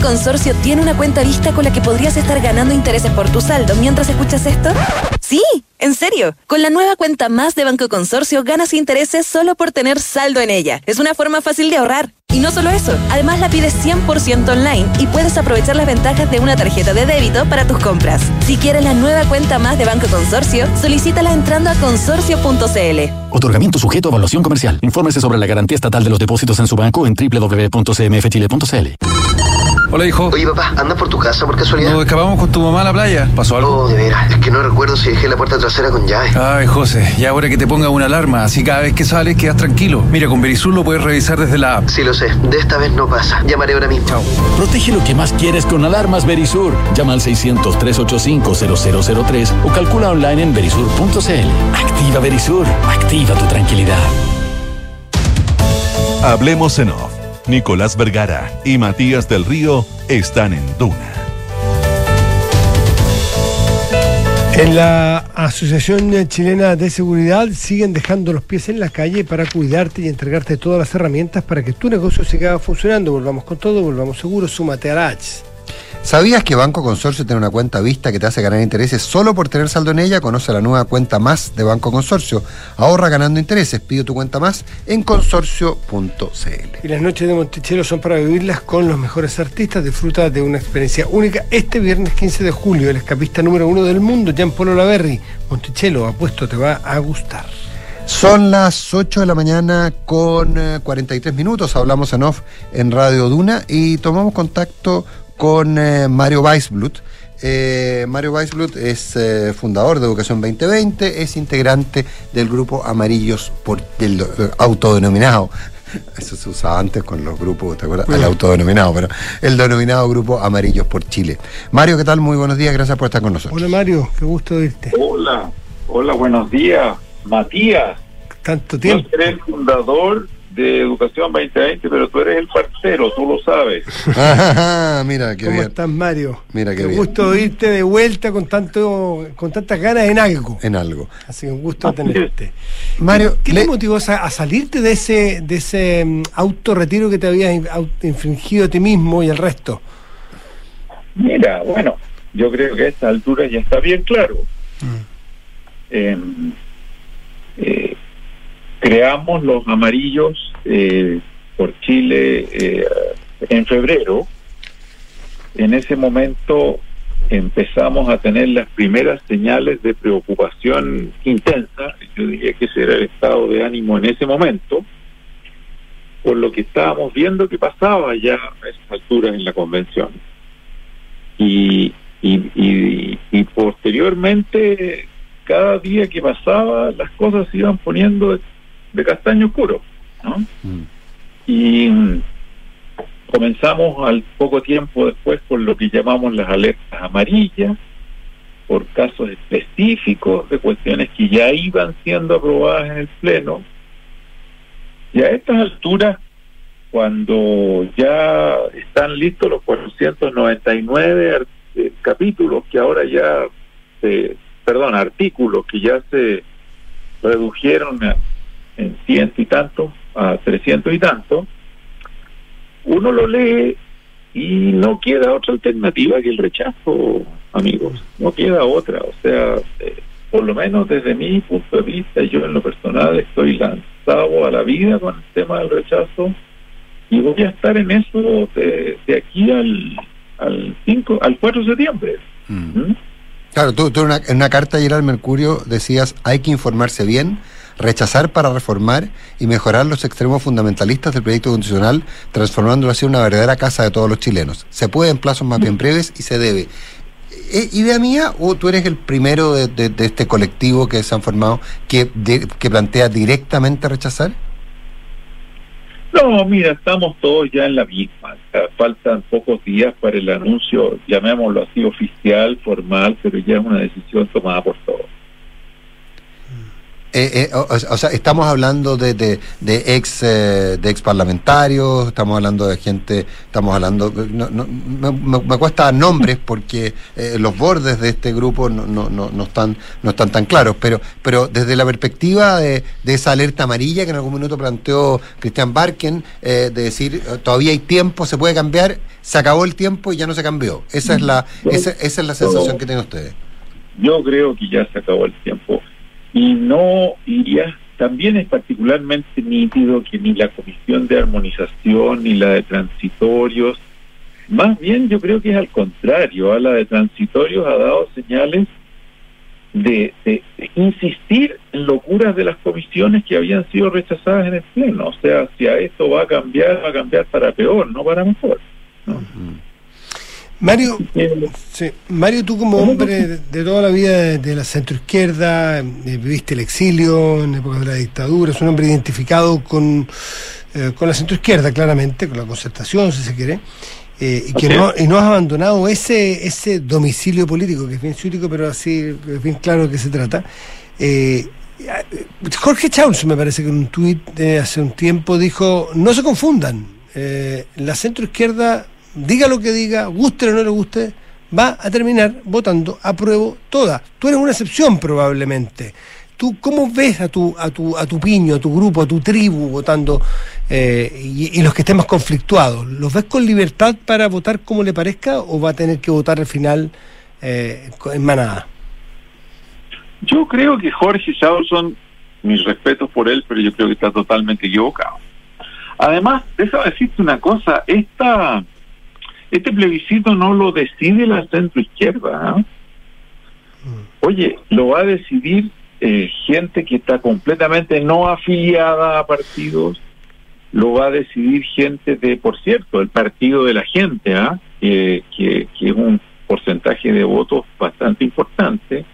Consorcio tiene una cuenta vista con la que podrías estar ganando intereses por tu saldo mientras escuchas esto? Sí, en serio. Con la nueva cuenta más de Banco Consorcio ganas intereses solo por tener saldo en ella. Es una forma fácil de ahorrar. Y no solo eso, además la pides 100% online y puedes aprovechar las ventajas de una tarjeta de débito para tus compras. Si quieres la nueva cuenta más de Banco Consorcio, solicítala entrando a consorcio.cl. Otorgamiento sujeto a evaluación comercial. Infórmese sobre la garantía estatal de los depósitos en su banco en www.cmfchile.cl. Hola, hijo. Oye, papá, ¿andas por tu casa por casualidad? Nos escapamos con tu mamá a la playa. ¿Pasó algo? Oh, de veras. Es que no recuerdo si dejé la puerta trasera con llave. Ay, José, ya ahora que te ponga una alarma, así cada vez que sales quedas tranquilo. Mira, con Verisur lo puedes revisar desde la app. Sí, lo sé. De esta vez no pasa. Llamaré ahora mismo. Chao. Protege lo que más quieres con alarmas Verisur. Llama al 600-385-0003 o calcula online en verisur.cl. Activa Verisur. Activa tu tranquilidad. Hablemos en off. Nicolás Vergara y Matías del Río están en Duna. En la Asociación Chilena de Seguridad siguen dejando los pies en la calle para cuidarte y entregarte todas las herramientas para que tu negocio siga funcionando. Volvamos con todo, volvamos seguros, súmate a la H. ¿Sabías que Banco Consorcio tiene una cuenta vista que te hace ganar intereses solo por tener saldo en ella? Conoce la nueva cuenta más de Banco Consorcio. Ahorra ganando intereses. Pide tu cuenta más en consorcio.cl. Y las noches de Monticello son para vivirlas con los mejores artistas. Disfruta de una experiencia única este viernes 15 de julio. El escapista número uno del mundo, Jean Paul Olaverri. Monticello, apuesto, te va a gustar. Son las 8 de la mañana con eh, 43 minutos. Hablamos en off en Radio Duna y tomamos contacto con eh, Mario Weisblut. Eh, Mario Weisblut es eh, fundador de Educación 2020, es integrante del grupo Amarillos por del eh, autodenominado. Eso se usaba antes con los grupos, ¿te acuerdas? El autodenominado, pero el denominado grupo Amarillos por Chile. Mario, ¿qué tal? Muy buenos días, gracias por estar con nosotros. Hola Mario, qué gusto oírte. Hola, hola, buenos días. Matías. Tanto tiempo. Yo seré el fundador de Educación 2020, pero tú eres el parcero, tú lo sabes. Mira, qué ¿Cómo bien. estás, Mario? Mira, qué Qué bien. gusto oírte de vuelta con tanto, con tantas ganas en algo. En algo. Así que un gusto Así tenerte. Mario, ¿qué le- te motivó a, a salirte de ese, de ese mm, autorretiro que te habías infringido a ti mismo y al resto? Mira, bueno, yo creo que a esta altura ya está bien claro. Eh, eh, creamos los amarillos eh, por Chile eh, en febrero. En ese momento empezamos a tener las primeras señales de preocupación intensa. Yo diría que ese era el estado de ánimo en ese momento, por lo que estábamos viendo que pasaba ya a esas alturas en la convención. Y, y, y, posteriormente, cada día que pasaba, las cosas se iban poniendo de, castaño oscuro. ¿no? Y mm, comenzamos al poco tiempo después con lo que llamamos las alertas amarillas, por casos específicos de cuestiones que ya iban siendo aprobadas en el Pleno. Y a estas alturas, cuando ya están listos los 499 ar- eh, capítulos que ahora ya, se, perdón, artículos que ya se redujeron a- en ciento y tanto a 300 y tanto, uno lo lee y no queda otra alternativa que el rechazo, amigos, no queda otra, o sea, eh, por lo menos desde mi punto de vista, yo en lo personal estoy lanzado a la vida con el tema del rechazo y voy a estar en eso de, de aquí al, al 5, al 4 de septiembre. ¿Mm? Claro, tú, tú en, una, en una carta ayer al Mercurio decías hay que informarse bien, rechazar para reformar y mejorar los extremos fundamentalistas del proyecto constitucional, transformándolo así en una verdadera casa de todos los chilenos. Se puede en plazos más bien breves y se debe. ¿Eh, ¿Idea mía o tú eres el primero de, de- de este colectivo que se han formado que, de- que plantea directamente rechazar? No, mira, estamos todos ya en la misma. O sea, faltan pocos días para el anuncio, llamémoslo así, oficial, formal, pero ya es una decisión tomada por todos. Eh, eh, o, o sea, estamos hablando de, de, de ex eh, de ex parlamentarios, estamos hablando de gente, estamos hablando, no, no, me, me- cuesta nombres porque eh, los bordes de este grupo no, no, no, no están no están tan claros, pero pero desde la perspectiva de, de esa alerta amarilla que en algún minuto planteó Cristian Barken, eh, de decir eh, todavía hay tiempo, se puede cambiar, se acabó el tiempo y ya no se cambió. Esa es la esa, esa es la sensación que tienen ustedes. Yo creo que ya se acabó el tiempo. Y no iría, también es particularmente nítido que ni la Comisión de Armonización ni la de Transitorios, más bien yo creo que es al contrario, a la de Transitorios ha dado señales de insistir en locuras de las comisiones que habían sido rechazadas en el Pleno. O sea, si a esto va a cambiar, va a cambiar para peor, no para mejor. Mario, sí, Mario, tú como hombre de, toda la vida de, la centroizquierda, eh, viviste el exilio en época de la dictadura, es un hombre identificado con, eh, con la centroizquierda, claramente, con la concertación, si se quiere, eh, y que no, y no has abandonado ese, ese domicilio político, que es bien ciútico, pero así es bien claro de qué se trata. Eh, Jorge Chauns, me parece que en un tuit de hace un tiempo dijo, no se confundan, eh, la centroizquierda, diga lo que diga, guste o no le guste, va a terminar votando apruebo toda. Tú eres una excepción probablemente. ¿Tú cómo ves a tu, a tu, a tu piño, a tu grupo, a tu tribu votando eh, y, los que estén más conflictuados? ¿Los ves con libertad para votar como le parezca o va a tener que votar al final eh, en manada? Yo creo que Jorge Charlson, mis respetos por él, pero yo creo que está totalmente equivocado. Además, déjame decirte una cosa, esta, este plebiscito no lo decide la centroizquierda. ¿ah? Oye, lo va a decidir eh, gente que está completamente no afiliada a partidos, lo va a decidir gente de, por cierto, el partido de la gente, ¿ah? que, que, que es un porcentaje de votos bastante importante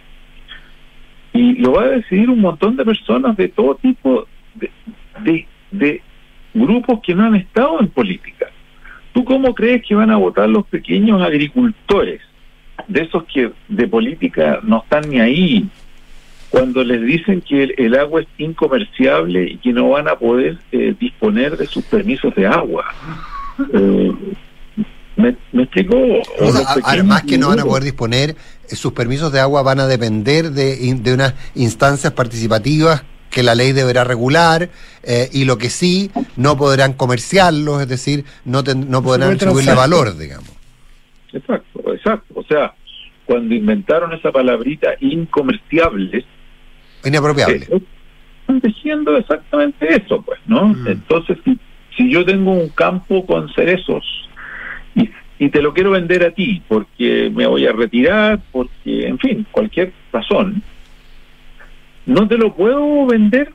y lo va a decidir un montón de personas de todo tipo de, de, de grupos que no han estado en política. ¿Tú cómo crees que van a votar los pequeños agricultores, de esos que de política no están ni ahí, cuando les dicen que el, el agua es incomerciable y que no van a poder eh, disponer de sus permisos de agua? Eh, ¿me, me explicó? O sea, además que no van a poder disponer, eh, sus permisos de agua van a depender de, de unas instancias participativas que la ley deberá regular eh, y lo que sí no podrán comerciarlos, es decir, no, ten- no podrán subirle valor, digamos. Exacto, exacto. O sea, cuando inventaron esa palabrita incomerciables, Inapropiable. eh, están diciendo exactamente eso, pues, ¿no? Entonces, si, si yo tengo un campo con cerezos y, y te lo quiero vender a ti porque me voy a retirar, porque, en fin, cualquier razón, no te lo puedo vender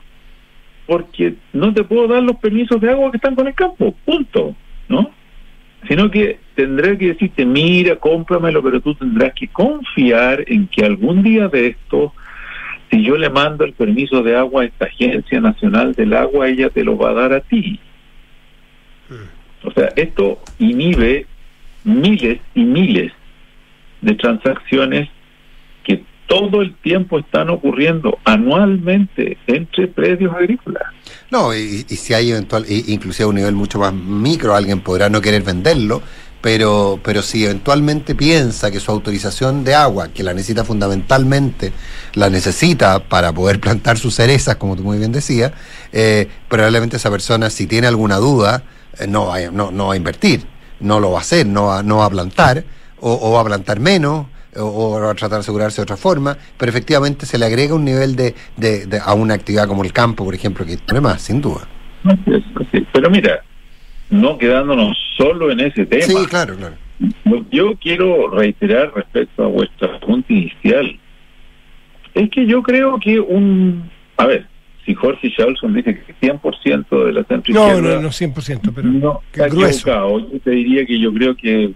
porque no te puedo dar los permisos de agua que están con el campo, punto, ¿no? Sino que tendré que decirte, mira, cómpramelo, pero tú tendrás que confiar en que algún día de esto, si yo le mando el permiso de agua a esta Agencia Nacional del Agua, ella te lo va a dar a ti. O sea, esto inhibe miles y miles de transacciones todo el tiempo están ocurriendo anualmente entre predios agrícolas. No, y, y si hay eventual, inclusive a un nivel mucho más micro, alguien podrá no querer venderlo, pero, pero si eventualmente piensa que su autorización de agua, que la necesita fundamentalmente, la necesita para poder plantar sus cerezas, como tú muy bien decías, eh, probablemente esa persona, si tiene alguna duda, eh, no, va no, no va a invertir, no lo va a hacer, no va, no va a plantar, o, o va a plantar menos, o, o va a tratar de asegurarse de otra forma, pero efectivamente se le agrega un nivel de, de- de- a una actividad como el campo, por ejemplo, que tiene más, sin duda. Pero mira, no quedándonos solo en ese tema. Sí, claro, claro. Yo quiero reiterar respecto a vuestra pregunta inicial es que yo creo que un... A ver, si Jorge Charlson dice que 100% de la centro No, no, no 100%, pero no, que está grueso. equivocado. Yo te diría que yo creo que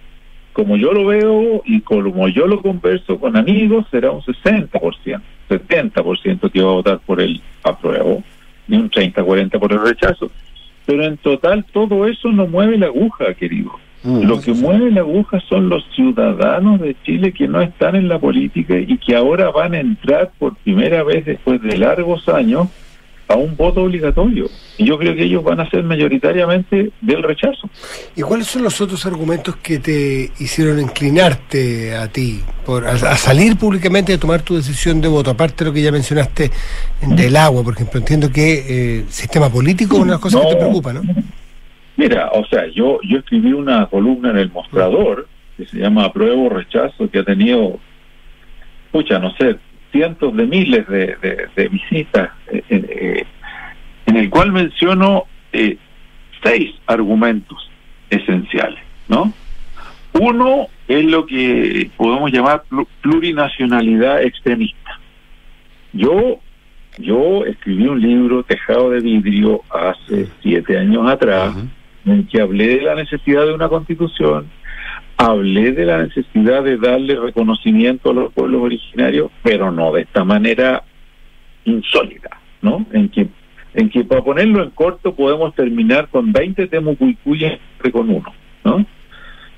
como yo lo veo y como yo lo converso con amigos, será un 60%, 70% que va a votar por el apruebo y un 30-40% por el rechazo. Pero en total todo eso no mueve la aguja, querido. Lo que mueve la aguja son los ciudadanos de Chile que no están en la política y que ahora van a entrar por primera vez después de largos años a un voto obligatorio. Y yo creo que ellos van a ser mayoritariamente del rechazo. ¿Y cuáles son los otros argumentos que te hicieron inclinarte a ti por, a, a salir públicamente a tomar tu decisión de voto? Aparte de lo que ya mencionaste en- del agua, por ejemplo. Entiendo que eh, sistema político es una de las cosas que te preocupa, ¿no? Mira, o sea, yo yo escribí una columna en el mostrador que se llama Apruebo Rechazo, que ha tenido, pucha, no sé, cientos de miles de, de- de visitas, eh, eh, en el cual menciono eh, seis argumentos esenciales, ¿no? Uno es lo que podemos llamar plu- plurinacionalidad extremista. Yo yo escribí un libro, Tejado de Vidrio, hace siete años atrás, en que hablé de la necesidad de una constitución, hablé de la necesidad de darle reconocimiento a los pueblos originarios, pero no de esta manera insólita, ¿no? En que, en que para ponerlo en corto podemos terminar con 20 temucuicuyes con uno, ¿no?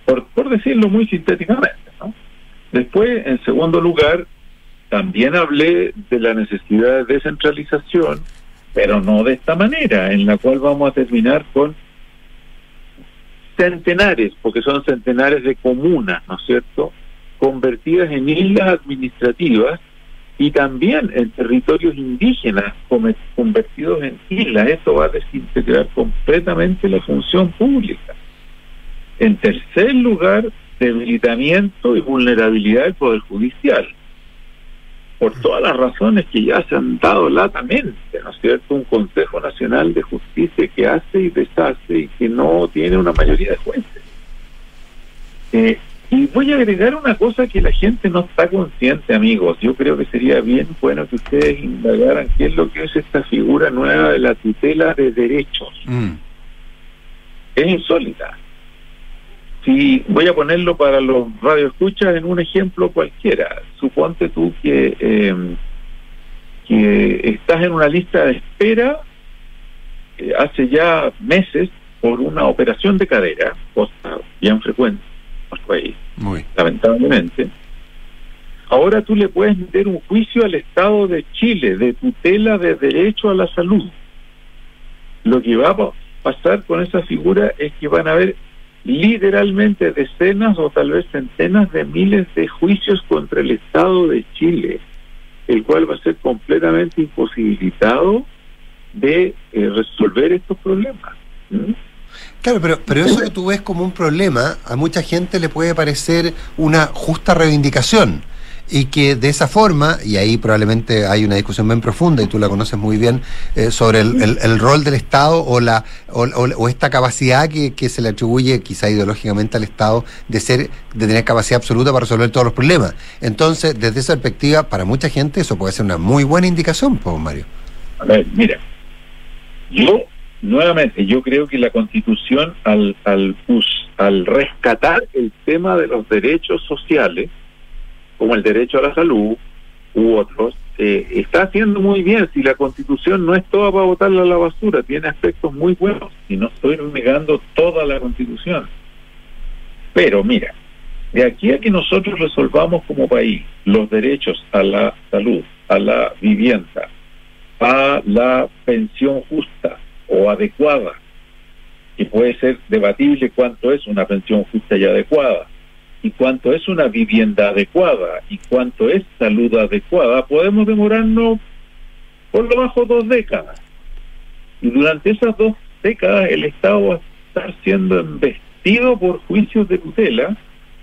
Por, por decirlo muy sintéticamente, ¿no? Después, en segundo lugar, también hablé de la necesidad de descentralización, pero no de esta manera, en la cual vamos a terminar con centenares, porque son centenares de comunas, ¿no es cierto?, convertidas en islas administrativas y también en territorios indígenas convertidos en islas. Esto va a desintegrar completamente la función pública. En tercer lugar, debilitamiento y vulnerabilidad del Poder Judicial. Por todas las razones que ya se han dado latamente, ¿no es cierto? Un Consejo Nacional de Justicia que hace y deshace y que no tiene una mayoría de jueces. Eh, y voy a agregar una cosa que la gente no está consciente, amigos. Yo creo que sería bien bueno que ustedes indagaran qué es lo que es esta figura nueva de la tutela de derechos. Es insólita. Si voy a ponerlo para los radioescuchas en un ejemplo cualquiera, suponte tú que, eh, que estás en una lista de espera eh, hace ya meses por una operación de cadera, cosa bien frecuente en nuestro país, Muy. lamentablemente. Ahora tú le puedes meter un juicio al Estado de Chile de tutela de derecho a la salud. Lo que va a pa- pasar con esa figura es que van a haber literalmente decenas o tal vez centenas de miles de juicios contra el Estado de Chile, el cual va a ser completamente imposibilitado de eh, resolver estos problemas. Claro, pero, pero eso que tú ves como un problema, a mucha gente le puede parecer una justa reivindicación. Y que de esa forma, y ahí probablemente hay una discusión bien profunda, y tú la conoces muy bien, eh, sobre el, el- rol del Estado o, la, o, o- o esta capacidad que, que se le atribuye quizá ideológicamente al Estado de ser, de tener capacidad absoluta para resolver todos los problemas. Entonces, desde esa perspectiva, para mucha gente eso puede ser una muy buena indicación, pues, Mario. A ver, mira, yo nuevamente, yo creo que la Constitución al, al, al rescatar el tema de los derechos sociales, como el derecho a la salud u otros, eh, está haciendo muy bien. Si la Constitución no es toda para botarla a la basura, tiene aspectos muy buenos y no estoy negando toda la Constitución. Pero mira, de aquí a que nosotros resolvamos como país los derechos a la salud, a la vivienda, a la pensión justa o adecuada, que puede ser debatible cuánto es una pensión justa y adecuada, y cuánto es una vivienda adecuada, y cuánto es salud adecuada, podemos demorarnos por lo bajo dos décadas. Y durante esas dos décadas el Estado va a estar siendo embestido por juicios de tutela,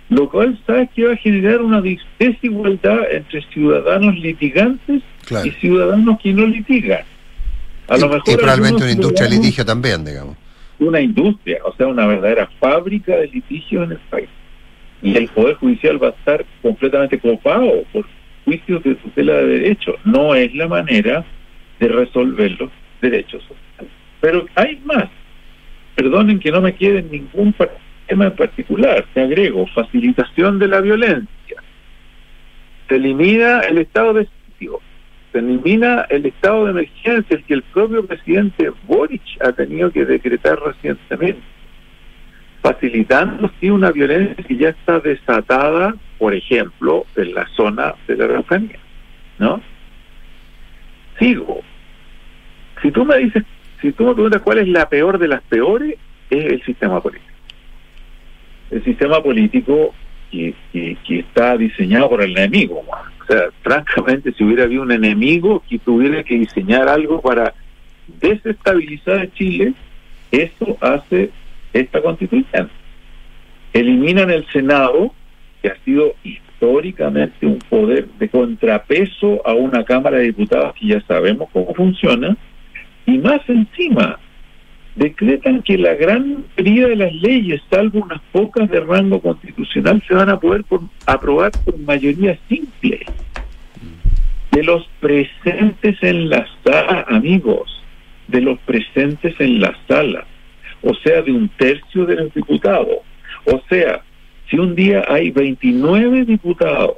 lo cual sabes que va a generar una desigualdad entre ciudadanos litigantes y ciudadanos que no litigan. A lo Y- mejor y probablemente una industria litigio también, digamos. una industria, o sea, una verdadera fábrica de litigios en el país. Y el Poder Judicial va a estar completamente copado por juicios de tutela de derechos. No es la manera de resolver los derechos sociales. Pero hay más. Perdonen que no me quede ningún tema en particular. Te agrego, facilitación de la violencia. Se elimina el estado de sitio. Se elimina el estado de emergencia, el que el propio presidente Boric ha tenido que decretar recientemente facilitando sí una violencia que ya está desatada, por ejemplo, en la zona de la Araucanía, ¿no? Sigo. Si tú me dices, si tú me preguntas cuál es la peor de las peores, es el sistema político. El sistema político que, está diseñado por el enemigo. O sea, francamente, si hubiera habido un enemigo que tuviera que diseñar algo para desestabilizar a Chile, eso hace esta constitución. Eliminan el Senado, que ha sido históricamente un poder de contrapeso a una Cámara de Diputados que ya sabemos cómo funciona, y más encima, decretan que la gran mayoría de las leyes, salvo unas pocas de rango constitucional, se van a poder por- aprobar por mayoría simple. De los presentes en la sala, amigos, de los presentes en la sala, o sea, de un tercio de los diputados. O sea, si un día hay 29 diputados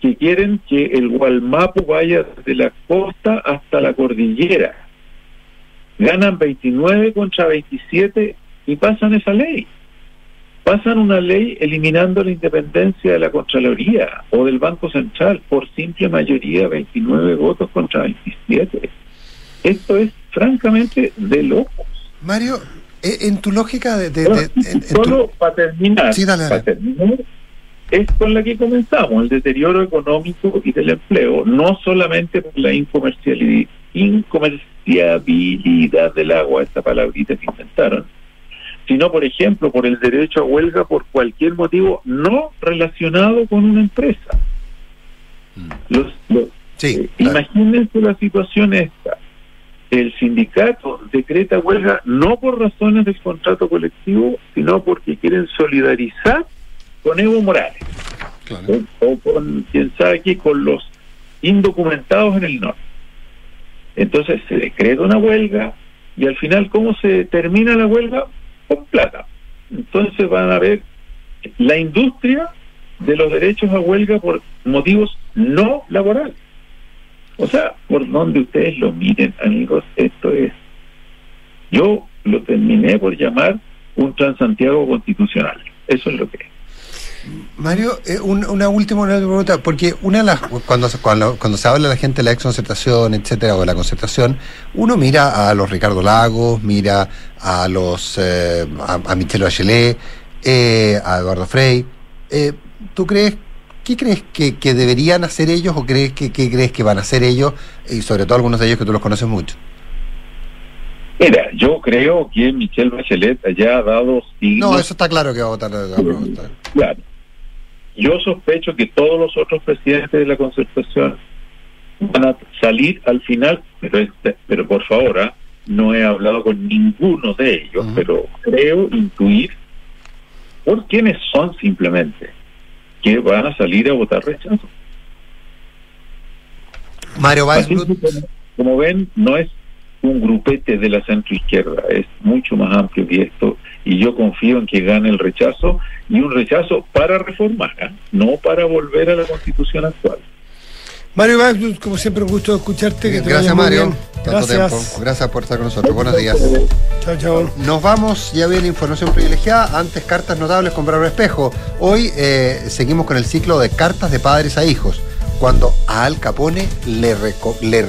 que quieren que el Gualmapo vaya desde la costa hasta la cordillera, ganan 29 contra 27 y pasan esa ley. Pasan una ley eliminando la independencia de la Contraloría o del Banco Central por simple mayoría, 29 votos contra 27. Esto es francamente de locos. Mario, en tu lógica de... de- Bueno, de- en- en tu- Solo para terminar, Sí, dale, dale. para terminar, es con la que comenzamos, el deterioro económico y del empleo, no solamente por la incomercialidad, incomerciabilidad del agua, esta palabrita que inventaron, sino, por ejemplo, por el derecho a huelga por cualquier motivo no relacionado con una empresa. Los, los- eh, Imagínense la situación esta. El sindicato decreta huelga no por razones del contrato colectivo, sino porque quieren solidarizar con Evo Morales. O, o con, quién sabe qué, con los indocumentados en el norte. Entonces se decreta una huelga y al final, ¿cómo se termina la huelga? Con plata. Entonces van a ver la industria de los derechos a huelga por motivos no laborales. O sea, por donde ustedes lo miren, amigos, esto es. Yo lo terminé por llamar un Transantiago constitucional. Eso es lo que es. Mario, eh, un- una última pregunta, porque una de las cuando cuando, cuando se habla de la gente de la exconcertación, etcétera, o de la concertación, uno mira a los Ricardo Lagos, mira a los eh, a, a Michelle Bachelet, eh, a Eduardo Frei. Eh, ¿Tú crees qué crees que, que deberían hacer ellos o crees que qué crees que van a hacer ellos y sobre todo algunos de ellos que tú los conoces mucho? Mira, yo creo que Michelle Bachelet haya dado signos. No, eso está claro que va a votar la pregunta. Claro. Yo sospecho que todos los otros presidentes de la concertación van a salir al final, pero, este- pero por favor, ¿ah? no he hablado con ninguno de ellos, pero creo intuir por quiénes son simplemente que van a salir a votar rechazo. Mario Así como, ven, no es un grupete de la centroizquierda, es mucho más amplio que esto y yo confío en que gane el rechazo y un rechazo para reformar, ¿ah? no para volver a la constitución actual. Mario Bach, como siempre, un gusto escucharte. Que Gracias, Mario. Tanto Gracias. tiempo. Gracias por estar con nosotros. Buenos días. Chao, chao. Nos vamos, ya viene información privilegiada. Antes, cartas notables comprar un espejo. Hoy eh, seguimos con el ciclo de cartas de padres a hijos. Cuando a Al Capone le, le